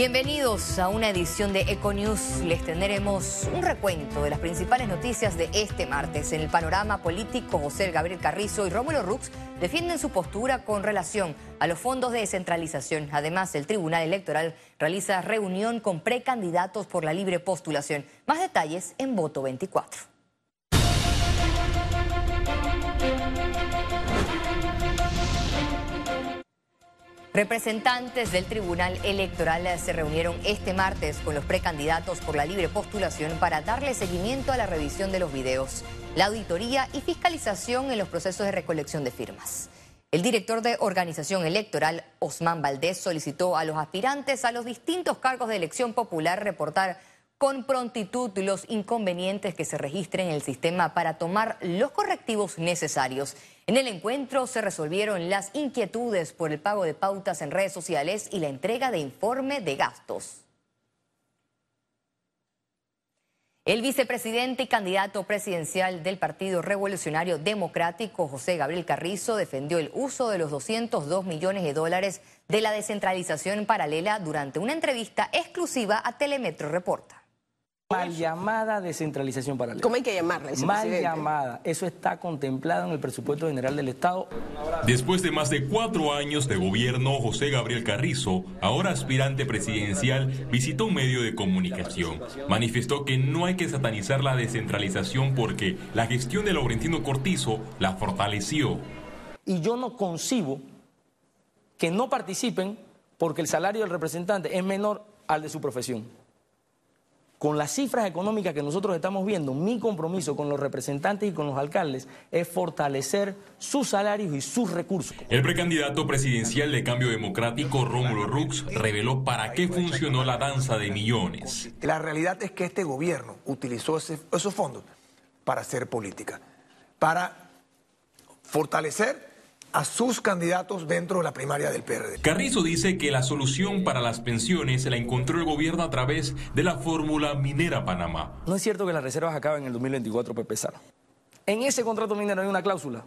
Bienvenidos a una edición de Econews. Les tendremos un recuento de las principales noticias de este martes. En el panorama político, José Gabriel Carrizo y Rómulo Rux defienden su postura con relación a los fondos de descentralización. Además, el Tribunal Electoral realiza reunión con precandidatos por la libre postulación. Más detalles en Voto 24. Representantes del Tribunal Electoral se reunieron este martes con los precandidatos por la libre postulación para darle seguimiento a la revisión de los videos, la auditoría y fiscalización en los procesos de recolección de firmas. El director de organización electoral, Osman Valdés, solicitó a los aspirantes a los distintos cargos de elección popular reportar con prontitud los inconvenientes que se registren en el sistema para tomar los correctivos necesarios. En el encuentro se resolvieron las inquietudes por el pago de pautas en redes sociales y la entrega de informe de gastos. El vicepresidente y candidato presidencial del Partido Revolucionario Democrático, José Gabriel Carrizo, defendió el uso de los 202 millones de dólares de la descentralización paralela durante una entrevista exclusiva a Telemetro Reporta. Mal llamada descentralización paralela. ¿Cómo hay que llamarla? Mal llamada. Eso está contemplado en el presupuesto general del Estado. Después de más de cuatro años de gobierno, José Gabriel Carrizo, ahora aspirante presidencial, visitó un medio de comunicación. Manifestó que no hay que satanizar la descentralización porque la gestión de Laurentino Cortizo la fortaleció. Y yo no concibo que no participen porque el salario del representante es menor al de su profesión con las cifras económicas que nosotros estamos viendo, mi compromiso con los representantes y con los alcaldes es fortalecer sus salarios y sus recursos. El precandidato presidencial de Cambio Democrático, Rómulo Rux, reveló para qué funcionó la danza de millones. La realidad es que este gobierno utilizó esos fondos para hacer política, para fortalecer a sus candidatos dentro de la primaria del PRD. Carrizo dice que la solución para las pensiones la encontró el gobierno a través de la fórmula minera Panamá. No es cierto que las reservas acaben en el 2024, Pepe Sara. En ese contrato minero hay una cláusula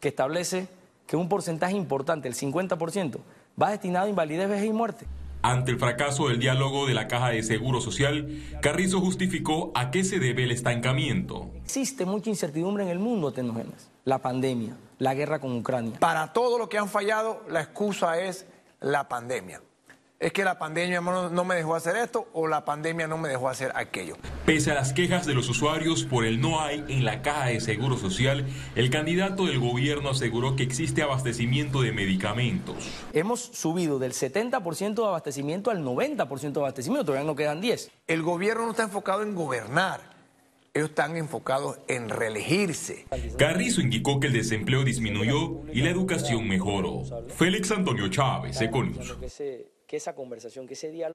que establece que un porcentaje importante, el 50%, va destinado a invalidez, vejez y muerte. Ante el fracaso del diálogo de la Caja de Seguro Social, Carrizo justificó a qué se debe el estancamiento. Existe mucha incertidumbre en el mundo, Tenogenes. La pandemia, la guerra con Ucrania. Para todo lo que han fallado, la excusa es la pandemia es que la pandemia no me dejó hacer esto o la pandemia no me dejó hacer aquello. Pese a las quejas de los usuarios por el no hay en la caja de seguro social, el candidato del gobierno aseguró que existe abastecimiento de medicamentos. Hemos subido del 70% de abastecimiento al 90% de abastecimiento, todavía no quedan 10. El gobierno no está enfocado en gobernar. Ellos están enfocados en reelegirse. Carrizo indicó que el desempleo disminuyó y la educación mejoró. Félix Antonio Chávez, Econius que esa conversación, que ese diálogo...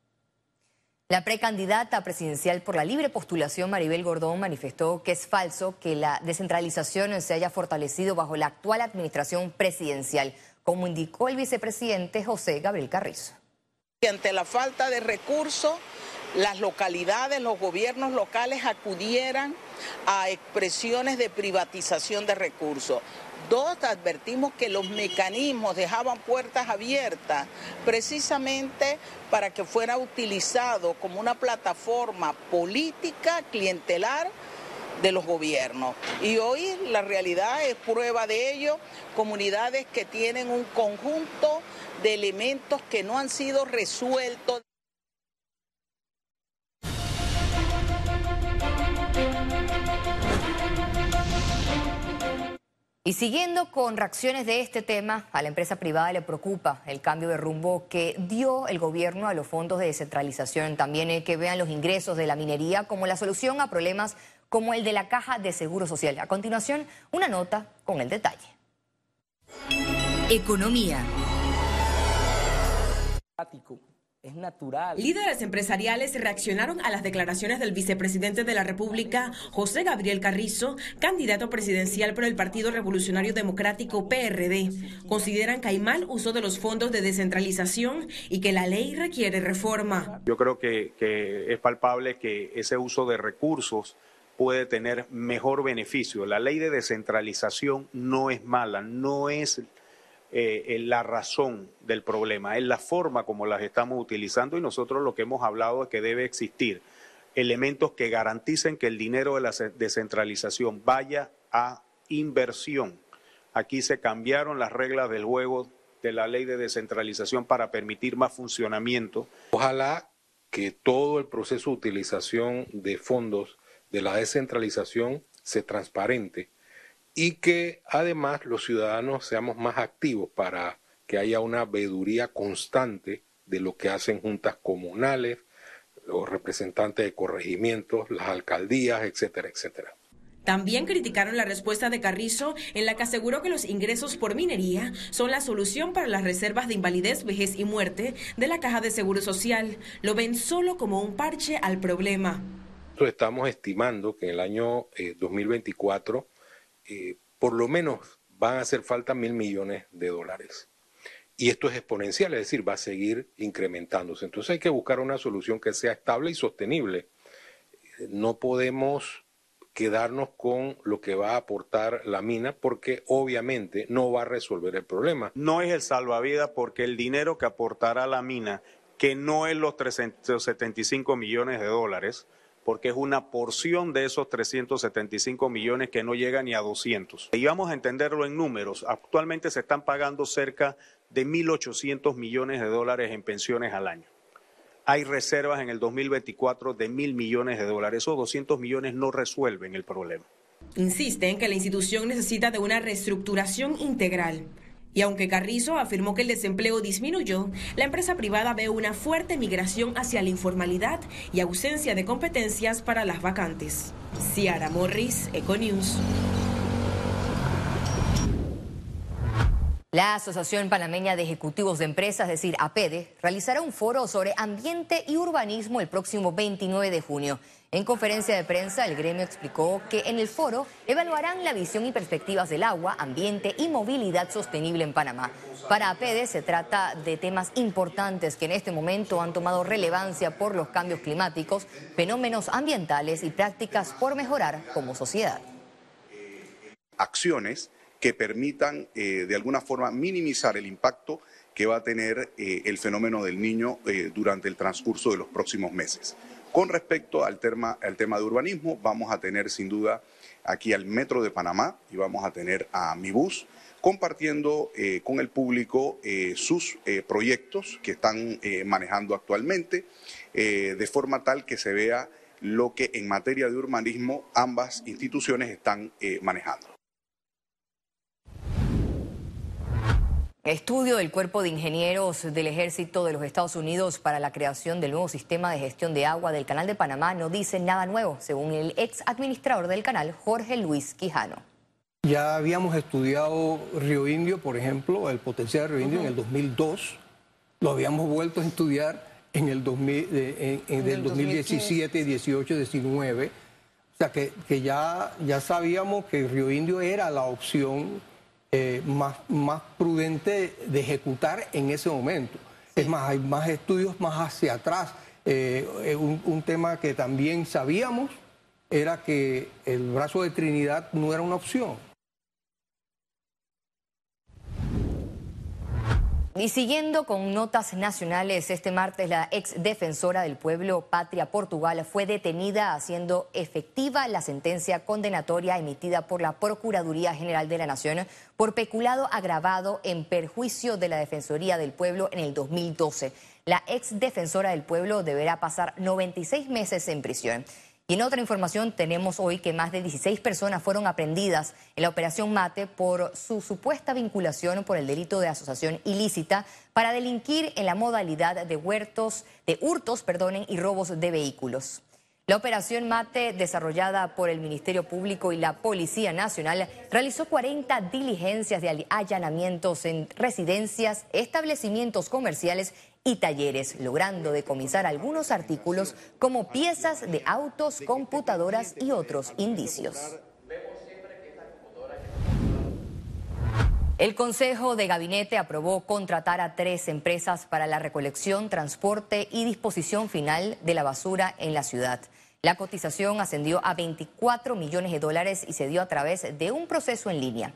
La precandidata presidencial por la libre postulación, Maribel Gordón, manifestó que es falso que la descentralización se haya fortalecido bajo la actual administración presidencial, como indicó el vicepresidente José Gabriel Carrizo. Ante la falta de recursos, las localidades, los gobiernos locales acudieran a expresiones de privatización de recursos. Dos, advertimos que los mecanismos dejaban puertas abiertas precisamente para que fuera utilizado como una plataforma política clientelar de los gobiernos. Y hoy la realidad es prueba de ello, comunidades que tienen un conjunto de elementos que no han sido resueltos. Y siguiendo con reacciones de este tema, a la empresa privada le preocupa el cambio de rumbo que dio el gobierno a los fondos de descentralización. También que vean los ingresos de la minería como la solución a problemas como el de la caja de seguro social. A continuación, una nota con el detalle. Economía es natural. Líderes empresariales reaccionaron a las declaraciones del vicepresidente de la República, José Gabriel Carrizo, candidato presidencial por el Partido Revolucionario Democrático PRD. Consideran que hay mal uso de los fondos de descentralización y que la ley requiere reforma. Yo creo que, que es palpable que ese uso de recursos puede tener mejor beneficio. La ley de descentralización no es mala, no es eh, la razón del problema, es la forma como las estamos utilizando y nosotros lo que hemos hablado es que debe existir elementos que garanticen que el dinero de la descentralización vaya a inversión. Aquí se cambiaron las reglas del juego de la ley de descentralización para permitir más funcionamiento. Ojalá que todo el proceso de utilización de fondos de la descentralización se transparente y que además los ciudadanos seamos más activos para que haya una veeduría constante de lo que hacen juntas comunales, los representantes de corregimientos, las alcaldías, etcétera, etcétera. También criticaron la respuesta de Carrizo en la que aseguró que los ingresos por minería son la solución para las reservas de invalidez, vejez y muerte de la Caja de Seguro Social. Lo ven solo como un parche al problema. Estamos estimando que en el año 2024 eh, por lo menos van a hacer falta mil millones de dólares. Y esto es exponencial, es decir, va a seguir incrementándose. Entonces hay que buscar una solución que sea estable y sostenible. No podemos quedarnos con lo que va a aportar la mina porque obviamente no va a resolver el problema. No es el salvavidas porque el dinero que aportará la mina, que no es los 375 millones de dólares, porque es una porción de esos 375 millones que no llega ni a 200. Y vamos a entenderlo en números. Actualmente se están pagando cerca de 1.800 millones de dólares en pensiones al año. Hay reservas en el 2024 de mil millones de dólares. Esos 200 millones no resuelven el problema. Insiste en que la institución necesita de una reestructuración integral. Y aunque Carrizo afirmó que el desempleo disminuyó, la empresa privada ve una fuerte migración hacia la informalidad y ausencia de competencias para las vacantes. Ciara Morris, Econews. La Asociación Panameña de Ejecutivos de Empresas, es decir, APEDE, realizará un foro sobre ambiente y urbanismo el próximo 29 de junio. En conferencia de prensa, el gremio explicó que en el foro evaluarán la visión y perspectivas del agua, ambiente y movilidad sostenible en Panamá. Para APEDE se trata de temas importantes que en este momento han tomado relevancia por los cambios climáticos, fenómenos ambientales y prácticas por mejorar como sociedad. Acciones que permitan eh, de alguna forma minimizar el impacto que va a tener eh, el fenómeno del niño eh, durante el transcurso de los próximos meses. Con respecto al tema, al tema de urbanismo, vamos a tener sin duda aquí al Metro de Panamá y vamos a tener a Mi Bus compartiendo con el público sus proyectos que están manejando actualmente, de forma tal que se vea lo que en materia de urbanismo ambas instituciones están manejando. Estudio del Cuerpo de Ingenieros del Ejército de los Estados Unidos para la creación del nuevo sistema de gestión de agua del Canal de Panamá no dice nada nuevo, según el ex administrador del canal, Jorge Luis Quijano. Ya habíamos estudiado Río Indio, por ejemplo, el potencial de Río Indio en el 2002. Lo habíamos vuelto a estudiar en el, 2017, 18, 19. O sea que, que ya, ya sabíamos que Río Indio era la opción eh, más, más prudente de ejecutar en ese momento. Es más, hay más estudios más hacia atrás. Eh, eh, un, un tema que también sabíamos era que el brazo de Trinidad no era una opción. Y siguiendo con notas nacionales, este martes la ex defensora del pueblo Patria Portugal fue detenida haciendo efectiva la sentencia condenatoria emitida por la Procuraduría General de la Nación por peculado agravado en perjuicio de la Defensoría del Pueblo en el 2012. La ex defensora del pueblo deberá pasar 96 meses en prisión. Y en otra información tenemos hoy que más de 16 personas fueron aprendidas en la operación Mate por su supuesta vinculación por el delito de asociación ilícita para delinquir en la modalidad de huertos, de hurtos, perdonen, y robos de vehículos. La operación Mate, desarrollada por el Ministerio Público y la Policía Nacional, realizó 40 diligencias de allanamientos en residencias, establecimientos comerciales y talleres, logrando decomisar algunos artículos como piezas de autos, computadoras y otros indicios. El Consejo de Gabinete aprobó contratar a tres empresas para la recolección, transporte y disposición final de la basura en la ciudad. La cotización ascendió a 24 millones de dólares y se dio a través de un proceso en línea.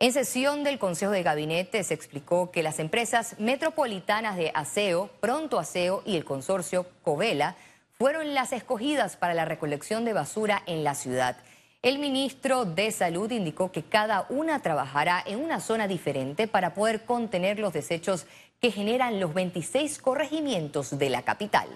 En sesión del Consejo de Gabinete se explicó que las empresas metropolitanas de Aseo, Pronto Aseo y el consorcio Covela fueron las escogidas para la recolección de basura en la ciudad. El ministro de Salud indicó que cada una trabajará en una zona diferente para poder contener los desechos que generan los 26 corregimientos de la capital.